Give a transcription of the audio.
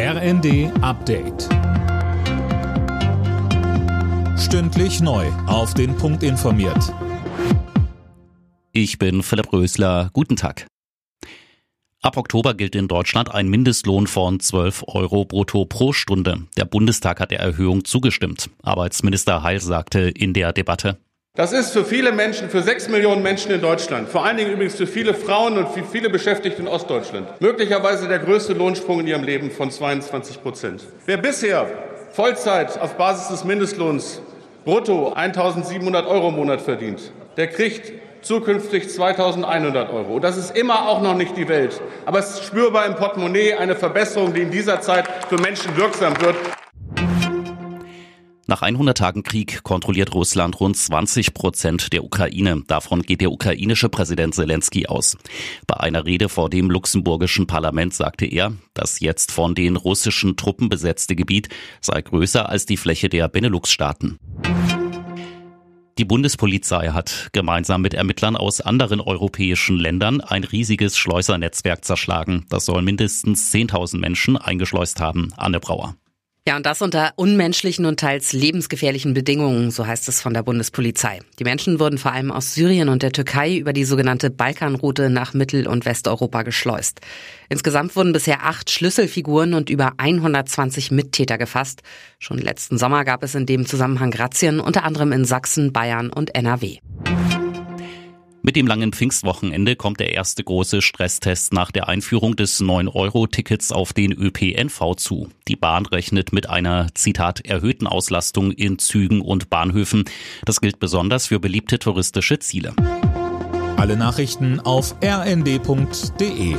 RND Update. Stündlich neu. Auf den Punkt informiert. Ich bin Philipp Rösler. Guten Tag. Ab Oktober gilt in Deutschland ein Mindestlohn von 12 Euro brutto pro Stunde. Der Bundestag hat der Erhöhung zugestimmt. Arbeitsminister Heil sagte in der Debatte. Das ist für viele Menschen, für sechs Millionen Menschen in Deutschland, vor allen Dingen übrigens für viele Frauen und für viele Beschäftigte in Ostdeutschland, möglicherweise der größte Lohnsprung in ihrem Leben von 22 Prozent. Wer bisher Vollzeit auf Basis des Mindestlohns brutto 1.700 Euro im Monat verdient, der kriegt zukünftig 2100 Euro. Und das ist immer auch noch nicht die Welt. Aber es ist spürbar im Portemonnaie eine Verbesserung, die in dieser Zeit für Menschen wirksam wird. Nach 100 Tagen Krieg kontrolliert Russland rund 20 Prozent der Ukraine. Davon geht der ukrainische Präsident Zelensky aus. Bei einer Rede vor dem luxemburgischen Parlament sagte er, das jetzt von den russischen Truppen besetzte Gebiet sei größer als die Fläche der Benelux-Staaten. Die Bundespolizei hat gemeinsam mit Ermittlern aus anderen europäischen Ländern ein riesiges Schleusernetzwerk zerschlagen. Das soll mindestens 10.000 Menschen eingeschleust haben. Anne Brauer. Ja, und das unter unmenschlichen und teils lebensgefährlichen Bedingungen, so heißt es von der Bundespolizei. Die Menschen wurden vor allem aus Syrien und der Türkei über die sogenannte Balkanroute nach Mittel- und Westeuropa geschleust. Insgesamt wurden bisher acht Schlüsselfiguren und über 120 Mittäter gefasst. Schon letzten Sommer gab es in dem Zusammenhang Razzien, unter anderem in Sachsen, Bayern und NRW. Mit dem langen Pfingstwochenende kommt der erste große Stresstest nach der Einführung des 9-Euro-Tickets auf den ÖPNV zu. Die Bahn rechnet mit einer, Zitat, erhöhten Auslastung in Zügen und Bahnhöfen. Das gilt besonders für beliebte touristische Ziele. Alle Nachrichten auf rnd.de